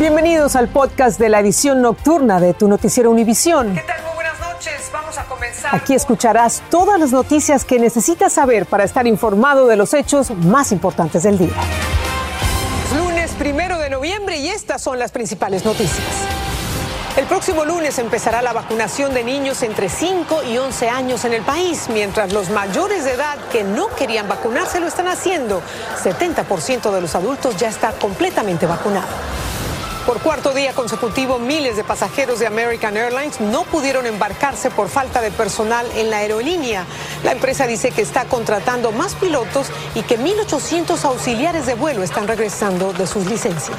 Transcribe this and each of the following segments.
Bienvenidos al podcast de la edición nocturna de tu noticiero Univisión. ¿Qué tal? Muy buenas noches. Vamos a comenzar. Aquí escucharás todas las noticias que necesitas saber para estar informado de los hechos más importantes del día. Lunes primero de noviembre y estas son las principales noticias. El próximo lunes empezará la vacunación de niños entre 5 y 11 años en el país, mientras los mayores de edad que no querían vacunarse lo están haciendo. 70% de los adultos ya está completamente vacunado. Por cuarto día consecutivo, miles de pasajeros de American Airlines no pudieron embarcarse por falta de personal en la aerolínea. La empresa dice que está contratando más pilotos y que 1.800 auxiliares de vuelo están regresando de sus licencias.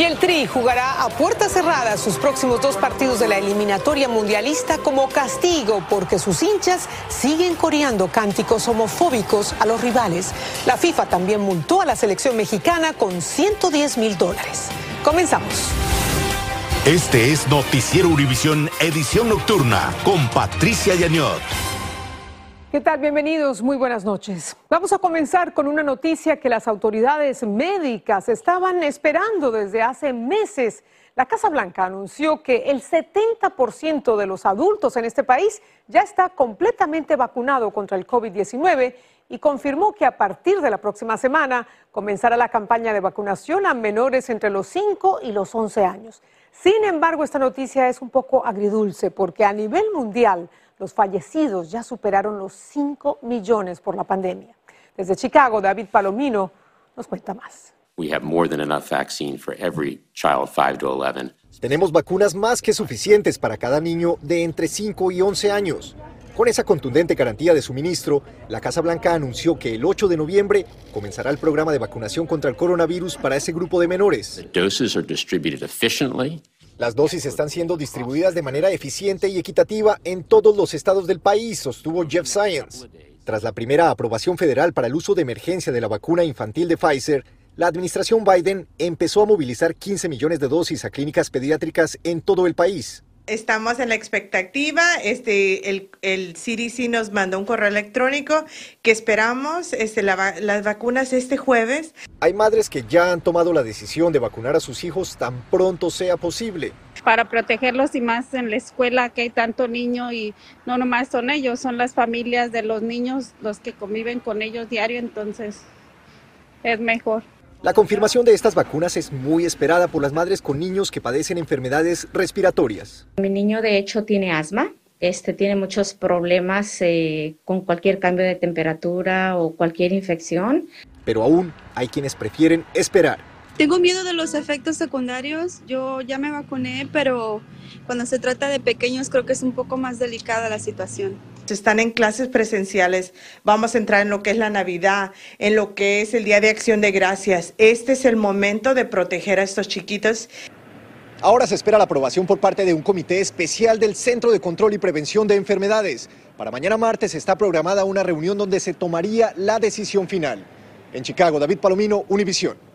Y el Tri jugará a puertas cerradas sus próximos dos partidos de la eliminatoria mundialista como castigo porque sus hinchas siguen coreando cánticos homofóbicos a los rivales. La FIFA también multó a la selección mexicana con 110 mil dólares. Comenzamos. Este es Noticiero Univisión Edición Nocturna con Patricia Yañot. ¿Qué tal? Bienvenidos, muy buenas noches. Vamos a comenzar con una noticia que las autoridades médicas estaban esperando desde hace meses. La Casa Blanca anunció que el 70% de los adultos en este país ya está completamente vacunado contra el COVID-19 y confirmó que a partir de la próxima semana comenzará la campaña de vacunación a menores entre los 5 y los 11 años. Sin embargo, esta noticia es un poco agridulce porque a nivel mundial los fallecidos ya superaron los 5 millones por la pandemia. Desde Chicago, David Palomino nos cuenta más. Tenemos vacunas más que suficientes para cada niño de entre 5 y 11 años. Con esa contundente garantía de suministro, la Casa Blanca anunció que el 8 de noviembre comenzará el programa de vacunación contra el coronavirus para ese grupo de menores. Las dosis están siendo distribuidas de manera eficiente y equitativa en todos los estados del país, sostuvo Jeff Science. Tras la primera aprobación federal para el uso de emergencia de la vacuna infantil de Pfizer, la administración Biden empezó a movilizar 15 millones de dosis a clínicas pediátricas en todo el país. Estamos en la expectativa. Este, el, el CDC nos mandó un correo electrónico que esperamos este, las vacunas este jueves. Hay madres que ya han tomado la decisión de vacunar a sus hijos tan pronto sea posible. Para protegerlos y más en la escuela que hay tanto niño y no nomás son ellos, son las familias de los niños los que conviven con ellos diario, entonces es mejor. La confirmación de estas vacunas es muy esperada por las madres con niños que padecen enfermedades respiratorias. Mi niño de hecho tiene asma, este tiene muchos problemas eh, con cualquier cambio de temperatura o cualquier infección. Pero aún hay quienes prefieren esperar. Tengo miedo de los efectos secundarios. Yo ya me vacuné, pero cuando se trata de pequeños creo que es un poco más delicada la situación están en clases presenciales, vamos a entrar en lo que es la Navidad, en lo que es el Día de Acción de Gracias. Este es el momento de proteger a estos chiquitos. Ahora se espera la aprobación por parte de un comité especial del Centro de Control y Prevención de Enfermedades. Para mañana martes está programada una reunión donde se tomaría la decisión final. En Chicago, David Palomino, Univisión.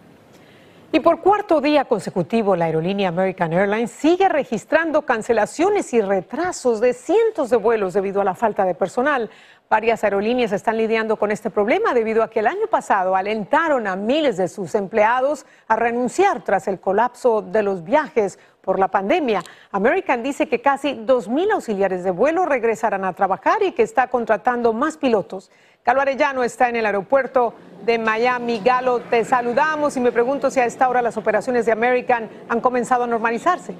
Y por cuarto día consecutivo, la aerolínea American Airlines sigue registrando cancelaciones y retrasos de cientos de vuelos debido a la falta de personal. Varias aerolíneas están lidiando con este problema debido a que el año pasado alentaron a miles de sus empleados a renunciar tras el colapso de los viajes por la pandemia. American dice que casi 2.000 auxiliares de vuelo regresarán a trabajar y que está contratando más pilotos. Galo Arellano está en el aeropuerto de Miami. Galo, te saludamos y me pregunto si a esta hora las operaciones de American han comenzado a normalizarse.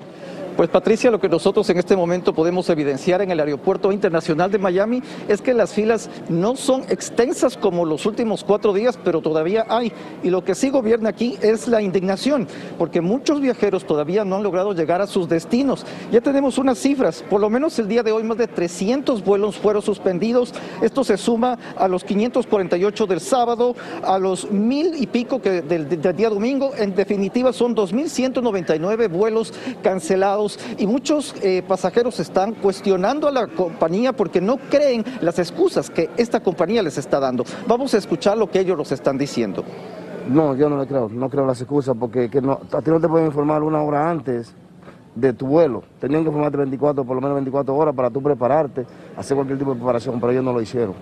Pues Patricia, lo que nosotros en este momento podemos evidenciar en el Aeropuerto Internacional de Miami es que las filas no son extensas como los últimos cuatro días, pero todavía hay. Y lo que sí gobierna aquí es la indignación, porque muchos viajeros todavía no han logrado llegar a sus destinos. Ya tenemos unas cifras, por lo menos el día de hoy más de 300 vuelos fueron suspendidos. Esto se suma a los 548 del sábado, a los mil y pico que del, del día domingo. En definitiva son 2.199 vuelos cancelados y muchos eh, pasajeros están cuestionando a la compañía porque no creen las excusas que esta compañía les está dando. Vamos a escuchar lo que ellos nos están diciendo. No, yo no le creo, no creo las excusas porque que no, a ti no te pueden informar una hora antes de tu vuelo. Tenían que informarte 24, por lo menos 24 horas para tú prepararte, hacer cualquier tipo de preparación, pero ellos no lo hicieron.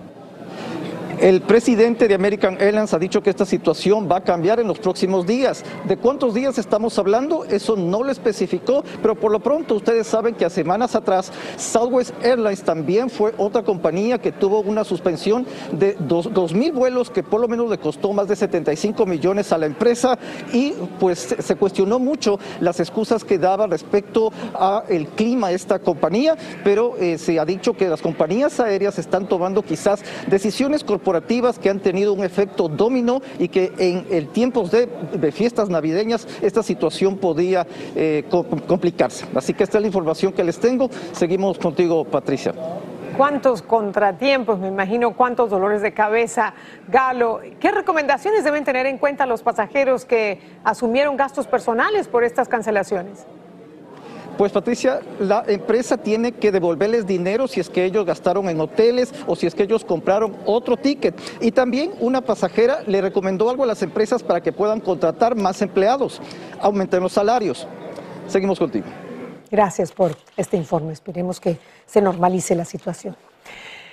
El presidente de American Airlines ha dicho que esta situación va a cambiar en los próximos días. ¿De cuántos días estamos hablando? Eso no lo especificó, pero por lo pronto ustedes saben que a semanas atrás Southwest Airlines también fue otra compañía que tuvo una suspensión de dos, mil vuelos que por lo menos le costó más de 75 millones a la empresa y pues se cuestionó mucho las excusas que daba respecto a el clima esta compañía, pero eh, se ha dicho que las compañías aéreas están tomando quizás decisiones corporativas corporativas que han tenido un efecto dominó y que en el tiempos de, fiestas navideñas esta situación podía eh, complicarse. Así que esta es la información que les tengo. Seguimos contigo, Patricia. ¿Cuántos contratiempos, me imagino, cuántos dolores de cabeza, Galo? ¿Qué recomendaciones deben tener en cuenta los pasajeros que asumieron gastos personales por estas cancelaciones? Pues Patricia, la empresa tiene que devolverles dinero si es que ellos gastaron en hoteles o si es que ellos compraron otro ticket. Y también una pasajera le recomendó algo a las empresas para que puedan contratar más empleados, aumenten los salarios. Seguimos contigo. Gracias por este informe. Esperemos que se normalice la situación.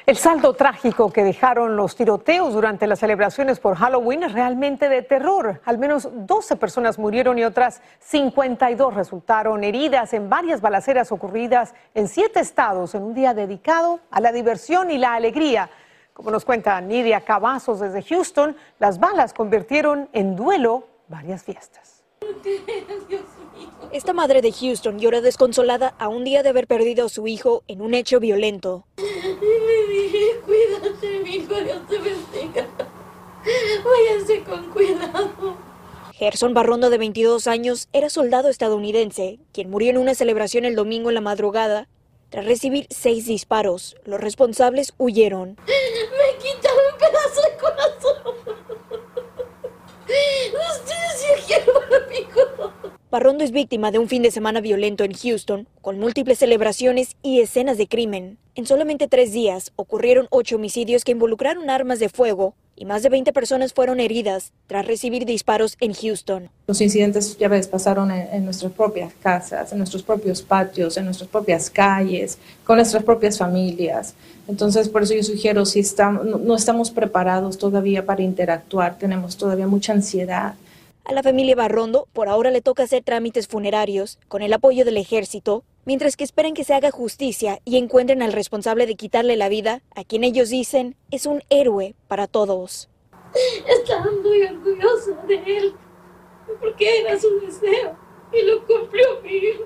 El saldo trágico que dejaron los tiroteos durante las celebraciones por Halloween es realmente de terror. Al menos 12 personas murieron y otras 52 resultaron heridas en varias balaceras ocurridas en siete estados en un día dedicado a la diversión y la alegría. Como nos cuenta Nidia Cavazos desde Houston, las balas convirtieron en duelo varias fiestas. Esta madre de Houston llora desconsolada a un día de haber perdido a su hijo en un hecho violento. Le dije, cuídate, mi hijo, Dios te bendiga. Váyanse con cuidado. Gerson Barrondo, de 22 años, era soldado estadounidense, quien murió en una celebración el domingo en la madrugada. Tras recibir seis disparos, los responsables huyeron. Me quitaron un pedazo de corazón. Mi hijo. Barrondo es víctima de un fin de semana violento en Houston, con múltiples celebraciones y escenas de crimen. En solamente tres días ocurrieron ocho homicidios que involucraron armas de fuego y más de 20 personas fueron heridas tras recibir disparos en Houston. Los incidentes ya ves pasaron en, nuestras propias casas, en nuestros propios patios, en nuestras propias calles, con nuestras propias familias. Entonces, por eso yo sugiero, si no estamos preparados todavía para interactuar, tenemos todavía mucha ansiedad, a la familia Barrondo por ahora le toca hacer trámites funerarios con el apoyo del ejército, mientras que esperan que se haga justicia y encuentren al responsable de quitarle la vida, a quien ellos dicen es un héroe para todos. Estaba muy orgullosa de él, porque era su deseo y lo cumplió mi hijo.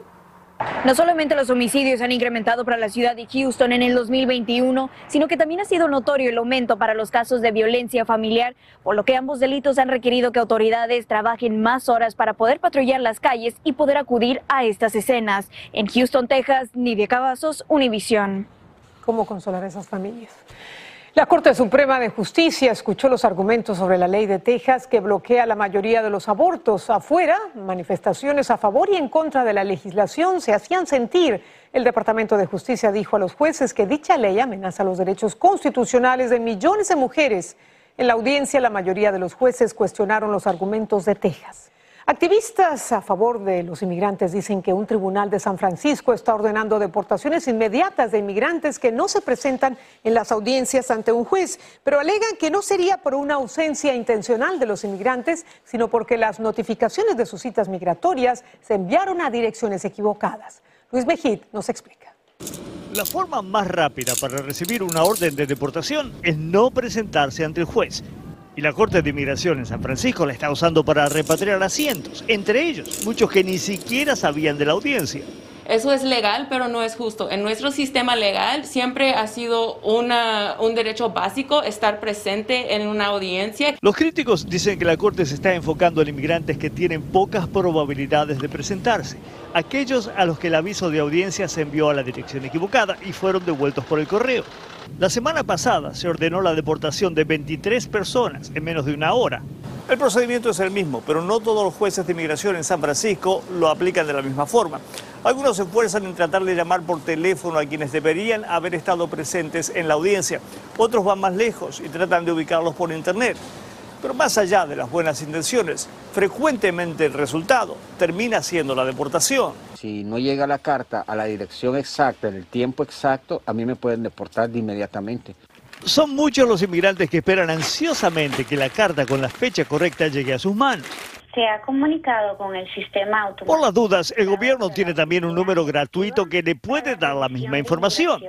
No solamente los homicidios han incrementado para la ciudad de Houston en el 2021, sino que también ha sido notorio el aumento para los casos de violencia familiar, por lo que ambos delitos han requerido que autoridades trabajen más horas para poder patrullar las calles y poder acudir a estas escenas. En Houston, Texas, Nidia Cavazos, Univisión. ¿Cómo consolar a esas familias? La Corte Suprema de Justicia escuchó los argumentos sobre la ley de Texas que bloquea la mayoría de los abortos. Afuera, manifestaciones a favor y en contra de la legislación se hacían sentir. El Departamento de Justicia dijo a los jueces que dicha ley amenaza los derechos constitucionales de millones de mujeres. En la audiencia, la mayoría de los jueces cuestionaron los argumentos de Texas. Activistas a favor de los inmigrantes dicen que un tribunal de San Francisco está ordenando deportaciones inmediatas de inmigrantes que no se presentan en las audiencias ante un juez, pero alegan que no sería por una ausencia intencional de los inmigrantes, sino porque las notificaciones de sus citas migratorias se enviaron a direcciones equivocadas. Luis Mejid nos explica. La forma más rápida para recibir una orden de deportación es no presentarse ante el juez y la Corte de Inmigración en San Francisco la está usando para repatriar asientos, entre ellos muchos que ni siquiera sabían de la audiencia. Eso es legal, pero no es justo. En nuestro sistema legal siempre ha sido una, un derecho básico estar presente en una audiencia. Los críticos dicen que la Corte se está enfocando en inmigrantes que tienen pocas probabilidades de presentarse, aquellos a los que el aviso de audiencia se envió a la dirección equivocada y fueron devueltos por el correo. La semana pasada se ordenó la deportación de 23 personas en menos de una hora. El procedimiento es el mismo, pero no todos los jueces de inmigración en San Francisco lo aplican de la misma forma. Algunos se esfuerzan en tratar de llamar por teléfono a quienes deberían haber estado presentes en la audiencia. Otros van más lejos y tratan de ubicarlos por internet. Pero más allá de las buenas intenciones, frecuentemente el resultado termina siendo la deportación. Si no llega la carta a la dirección exacta, en el tiempo exacto, a mí me pueden deportar de inmediatamente. Son muchos los inmigrantes que esperan ansiosamente que la carta con la fecha correcta llegue a sus manos. Se ha comunicado con el sistema automático. Por las dudas, el gobierno tiene también un número gratuito que le puede dar la misma información.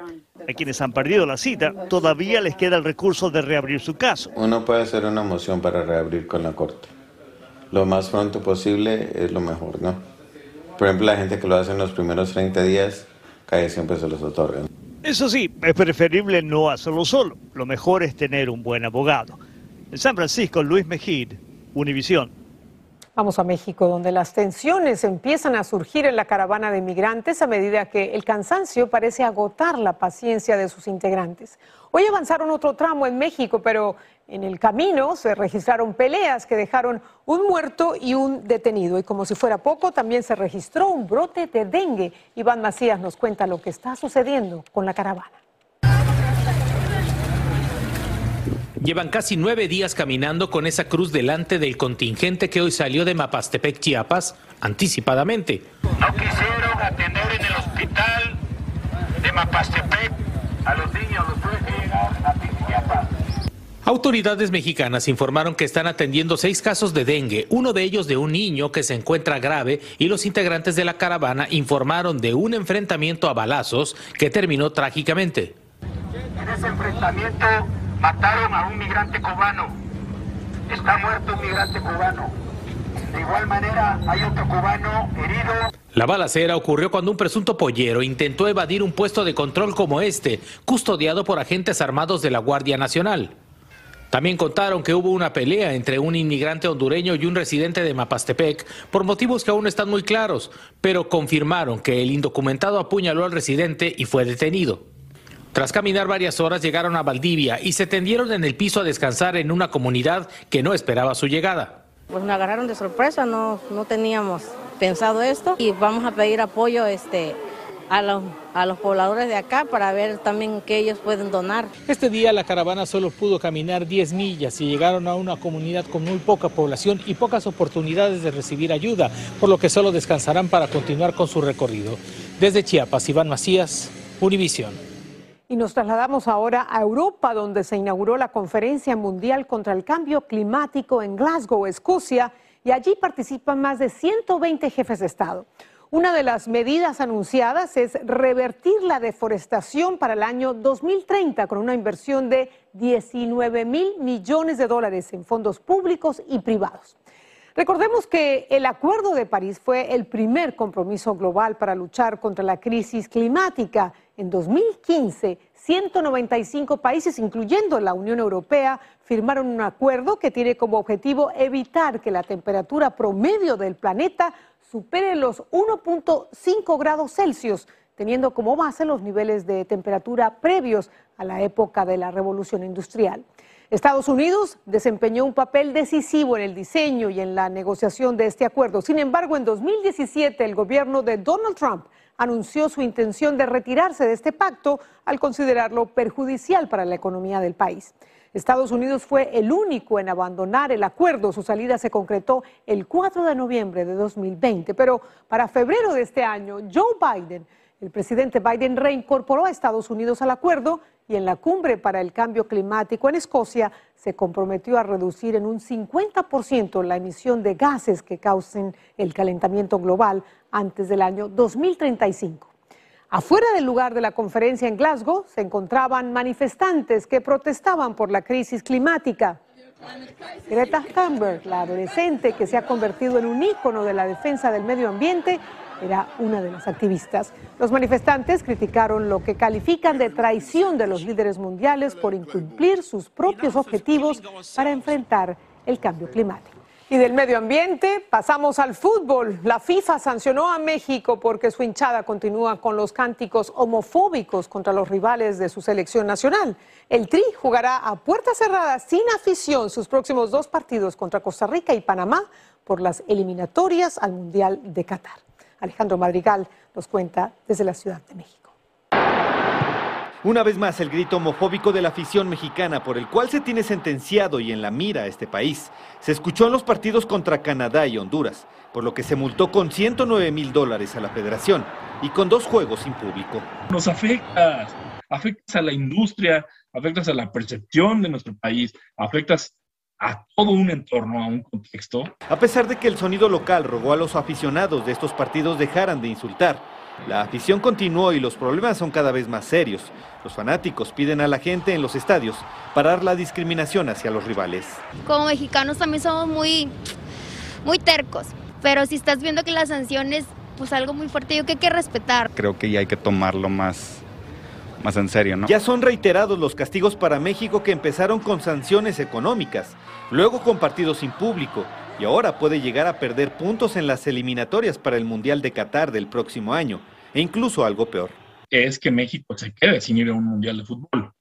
A quienes han perdido la cita, todavía les queda el recurso de reabrir su caso. Uno puede hacer una moción para reabrir con la corte. Lo más pronto posible es lo mejor, ¿no? Por ejemplo, la gente que lo hace en los primeros 30 días, casi siempre se los otorgan. Eso sí, es preferible no hacerlo solo. Lo mejor es tener un buen abogado. En San Francisco, Luis Mejid, Univisión. Vamos a México, donde las tensiones empiezan a surgir en la caravana de migrantes a medida que el cansancio parece agotar la paciencia de sus integrantes. Hoy avanzaron otro tramo en México, pero en el camino se registraron peleas que dejaron un muerto y un detenido. Y como si fuera poco, también se registró un brote de dengue. Iván Macías nos cuenta lo que está sucediendo con la caravana. Llevan casi nueve días caminando con esa cruz delante del contingente que hoy salió de Mapastepec, Chiapas, anticipadamente. No quisieron atender en el hospital de Mapastepec a los niños, los tuve que llegar a Chiapas. Autoridades mexicanas informaron que están atendiendo seis casos de dengue, uno de ellos de un niño que se encuentra grave y los integrantes de la caravana informaron de un enfrentamiento a balazos que terminó trágicamente. En ese enfrentamiento mataron a un migrante cubano. Está muerto un migrante cubano. De igual manera hay otro cubano herido. La balacera ocurrió cuando un presunto pollero intentó evadir un puesto de control como este, custodiado por agentes armados de la Guardia Nacional. También contaron que hubo una pelea entre un inmigrante hondureño y un residente de Mapastepec por motivos que aún están muy claros, pero confirmaron que el indocumentado apuñaló al residente y fue detenido. Tras caminar varias horas llegaron a Valdivia y se tendieron en el piso a descansar en una comunidad que no esperaba su llegada. Pues me agarraron de sorpresa, no, no teníamos pensado esto y vamos a pedir apoyo este, a los, a los pobladores de acá para ver también qué ellos pueden donar. Este día la caravana solo pudo caminar 10 millas y llegaron a una comunidad con muy poca población y pocas oportunidades de recibir ayuda, por lo que solo descansarán para continuar con su recorrido. Desde Chiapas, Iván Macías, Univisión. Y nos trasladamos ahora a Europa, donde se inauguró la Conferencia Mundial contra el Cambio Climático en Glasgow, Escocia, y allí participan más de 120 jefes de Estado. Una de las medidas anunciadas es revertir la deforestación para el año 2030 con una inversión de 19 mil millones de dólares en fondos públicos y privados. Recordemos que el Acuerdo de París fue el primer compromiso global para luchar contra la crisis climática. En 2015, 195 países, incluyendo la Unión Europea, firmaron un acuerdo que tiene como objetivo evitar que la temperatura promedio del planeta supere los 1.5 grados Celsius, teniendo como base los niveles de temperatura previos a la época de la revolución industrial. Estados Unidos desempeñó un papel decisivo en el diseño y en la negociación de este acuerdo. Sin embargo, en 2017 el gobierno de Donald Trump anunció su intención de retirarse de este pacto al considerarlo perjudicial para la economía del país. Estados Unidos fue el único en abandonar el acuerdo. Su salida se concretó el 4 de noviembre de 2020. Pero para febrero de este año, Joe Biden, el presidente Biden, reincorporó a Estados Unidos al acuerdo y en la cumbre para el cambio climático en Escocia se comprometió a reducir en un 50% la emisión de gases que causen el calentamiento global antes del año 2035. Afuera del lugar de la conferencia en Glasgow se encontraban manifestantes que protestaban por la crisis climática. Greta Thunberg, la adolescente que se ha convertido en un ícono de la defensa del medio ambiente, era una de las activistas. Los manifestantes criticaron lo que califican de traición de los líderes mundiales por incumplir sus propios objetivos para enfrentar el cambio climático. Y del medio ambiente pasamos al fútbol. La FIFA sancionó a México porque su hinchada continúa con los cánticos homofóbicos contra los rivales de su selección nacional. El Tri jugará a puertas cerradas sin afición sus próximos dos partidos contra Costa Rica y Panamá por las eliminatorias al Mundial de Qatar. Alejandro Madrigal nos cuenta desde la Ciudad de México. Una vez más el grito homofóbico de la afición mexicana por el cual se tiene sentenciado y en la mira a este país se escuchó en los partidos contra Canadá y Honduras, por lo que se multó con 109 mil dólares a la federación y con dos juegos sin público. Nos afecta, afecta a la industria, afectas a la percepción de nuestro país, afectas a todo un entorno, a un contexto. A pesar de que el sonido local rogó a los aficionados de estos partidos dejaran de insultar, la afición continuó y los problemas son cada vez más serios. Los fanáticos piden a la gente en los estadios parar la discriminación hacia los rivales. Como mexicanos también somos muy, muy tercos, pero si estás viendo que la sanción es pues algo muy fuerte, yo que hay que respetar. Creo que ya hay que tomarlo más, más en serio, ¿no? Ya son reiterados los castigos para México que empezaron con sanciones económicas, luego con partidos sin público y ahora puede llegar a perder puntos en las eliminatorias para el Mundial de Qatar del próximo año e incluso algo peor. Es que México se quede sin ir a un Mundial de Fútbol.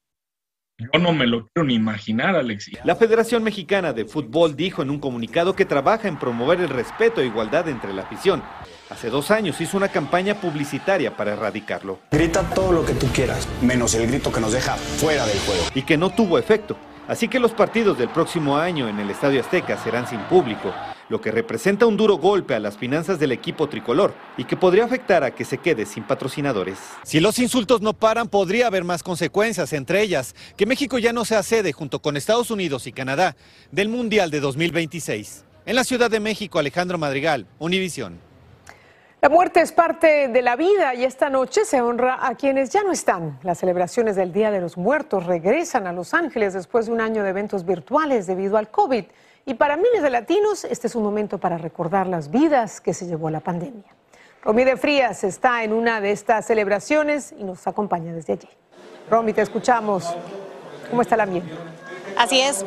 Yo no me lo quiero ni imaginar, Alexis. La Federación Mexicana de Fútbol dijo en un comunicado que trabaja en promover el respeto e igualdad entre la afición. Hace dos años hizo una campaña publicitaria para erradicarlo. Grita todo lo que tú quieras, menos el grito que nos deja fuera del juego. Y que no tuvo efecto. Así que los partidos del próximo año en el Estadio Azteca serán sin público, lo que representa un duro golpe a las finanzas del equipo tricolor y que podría afectar a que se quede sin patrocinadores. Si los insultos no paran, podría haber más consecuencias, entre ellas que México ya no sea sede junto con Estados Unidos y Canadá del Mundial de 2026. En la Ciudad de México, Alejandro Madrigal, Univisión. La muerte es parte de la vida y esta noche se honra a quienes ya no están. Las celebraciones del Día de los Muertos regresan a Los Ángeles después de un año de eventos virtuales debido al COVID. Y para miles de latinos, este es un momento para recordar las vidas que se llevó la pandemia. Romy de Frías está en una de estas celebraciones y nos acompaña desde allí. Romy, te escuchamos. ¿Cómo está la miel? Así es.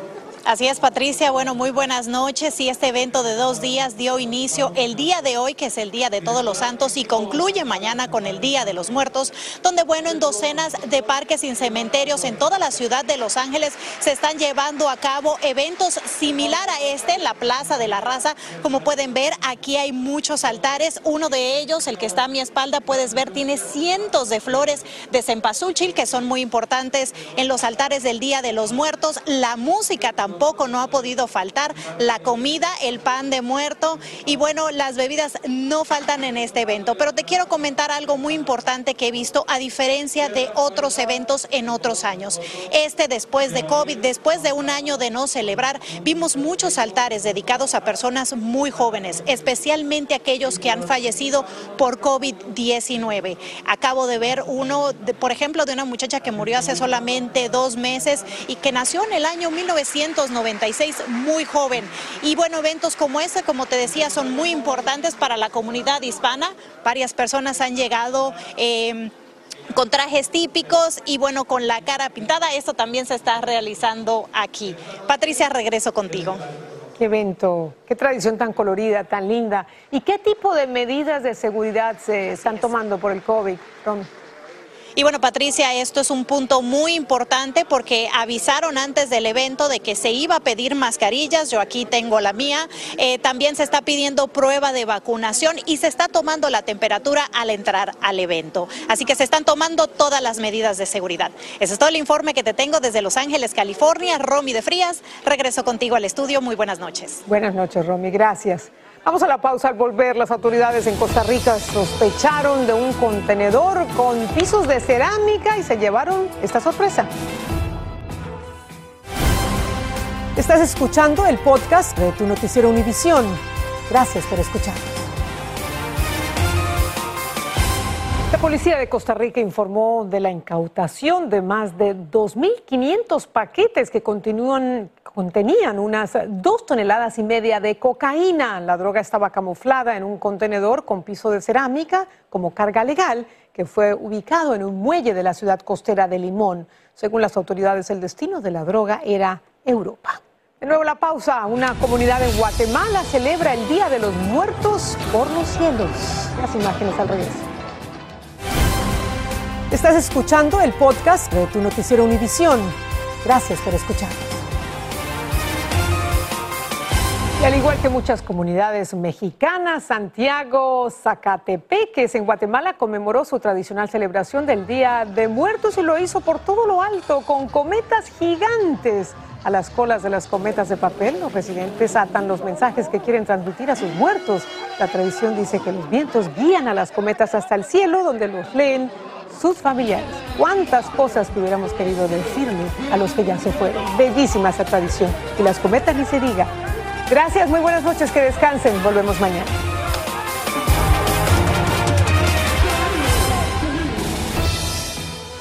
Así es, Patricia. Bueno, muy buenas noches. Y este evento de dos días dio inicio el día de hoy, que es el Día de Todos los Santos, y concluye mañana con el Día de los Muertos, donde, bueno, en docenas de parques y cementerios en toda la ciudad de Los Ángeles se están llevando a cabo eventos similar a este en la Plaza de la Raza. Como pueden ver, aquí hay muchos altares. Uno de ellos, el que está a mi espalda, puedes ver, tiene cientos de flores de cempasúchil que son muy importantes en los altares del Día de los Muertos. La música también tampoco no ha podido faltar. La comida, el pan de muerto y bueno, las bebidas no faltan en este evento. Pero te quiero comentar algo muy importante que he visto a diferencia de otros eventos en otros años. Este después de COVID, después de un año de no celebrar, vimos muchos altares dedicados a personas muy jóvenes, especialmente aquellos que han fallecido por COVID-19. Acabo de ver uno, por ejemplo, de una muchacha que murió hace solamente dos meses y que nació en el año 1900 96, muy joven. Y bueno, eventos como este, como te decía, son muy importantes para la comunidad hispana. Varias personas han llegado. Eh, con trajes típicos y bueno, con la cara pintada. Esto también se está realizando aquí. Patricia, regreso contigo. Qué evento, qué tradición tan colorida, tan linda. ¿Y qué tipo de medidas de seguridad se están tomando por el COVID, y bueno, Patricia, esto es un punto muy importante porque avisaron antes del evento de que se iba a pedir mascarillas, yo aquí tengo la mía, eh, también se está pidiendo prueba de vacunación y se está tomando la temperatura al entrar al evento. Así que se están tomando todas las medidas de seguridad. Ese es todo el informe que te tengo desde Los Ángeles, California. Romy de Frías, regreso contigo al estudio. Muy buenas noches. Buenas noches, Romy. Gracias. Vamos a la pausa al volver. Las autoridades en Costa Rica sospecharon de un contenedor con pisos de cerámica y se llevaron esta sorpresa. Estás escuchando el podcast de tu noticiero Univisión. Gracias por escuchar. La policía de Costa Rica informó de la incautación de más de 2.500 paquetes que continúan contenían unas dos toneladas y media de cocaína. La droga estaba camuflada en un contenedor con piso de cerámica como carga legal que fue ubicado en un muelle de la ciudad costera de Limón. Según las autoridades, el destino de la droga era Europa. De nuevo la pausa. Una comunidad en Guatemala celebra el Día de los Muertos por los cielos. Las imágenes al regreso. Estás escuchando el podcast de tu noticiero Univisión. Gracias por escuchar. Y al igual que muchas comunidades mexicanas, Santiago Zacatepeques en Guatemala conmemoró su tradicional celebración del Día de Muertos y lo hizo por todo lo alto con cometas gigantes. A las colas de las cometas de papel, los residentes atan los mensajes que quieren transmitir a sus muertos. La tradición dice que los vientos guían a las cometas hasta el cielo, donde los leen sus familiares. Cuántas cosas que hubiéramos querido decirle a los que ya se fueron. Bellísima esa tradición. Que las cometas ni se diga. Gracias, muy buenas noches, que descansen. Volvemos mañana.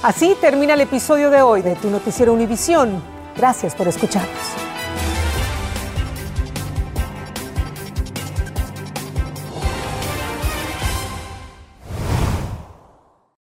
Así termina el episodio de hoy de Tu Noticiero Univisión. Gracias por escucharnos.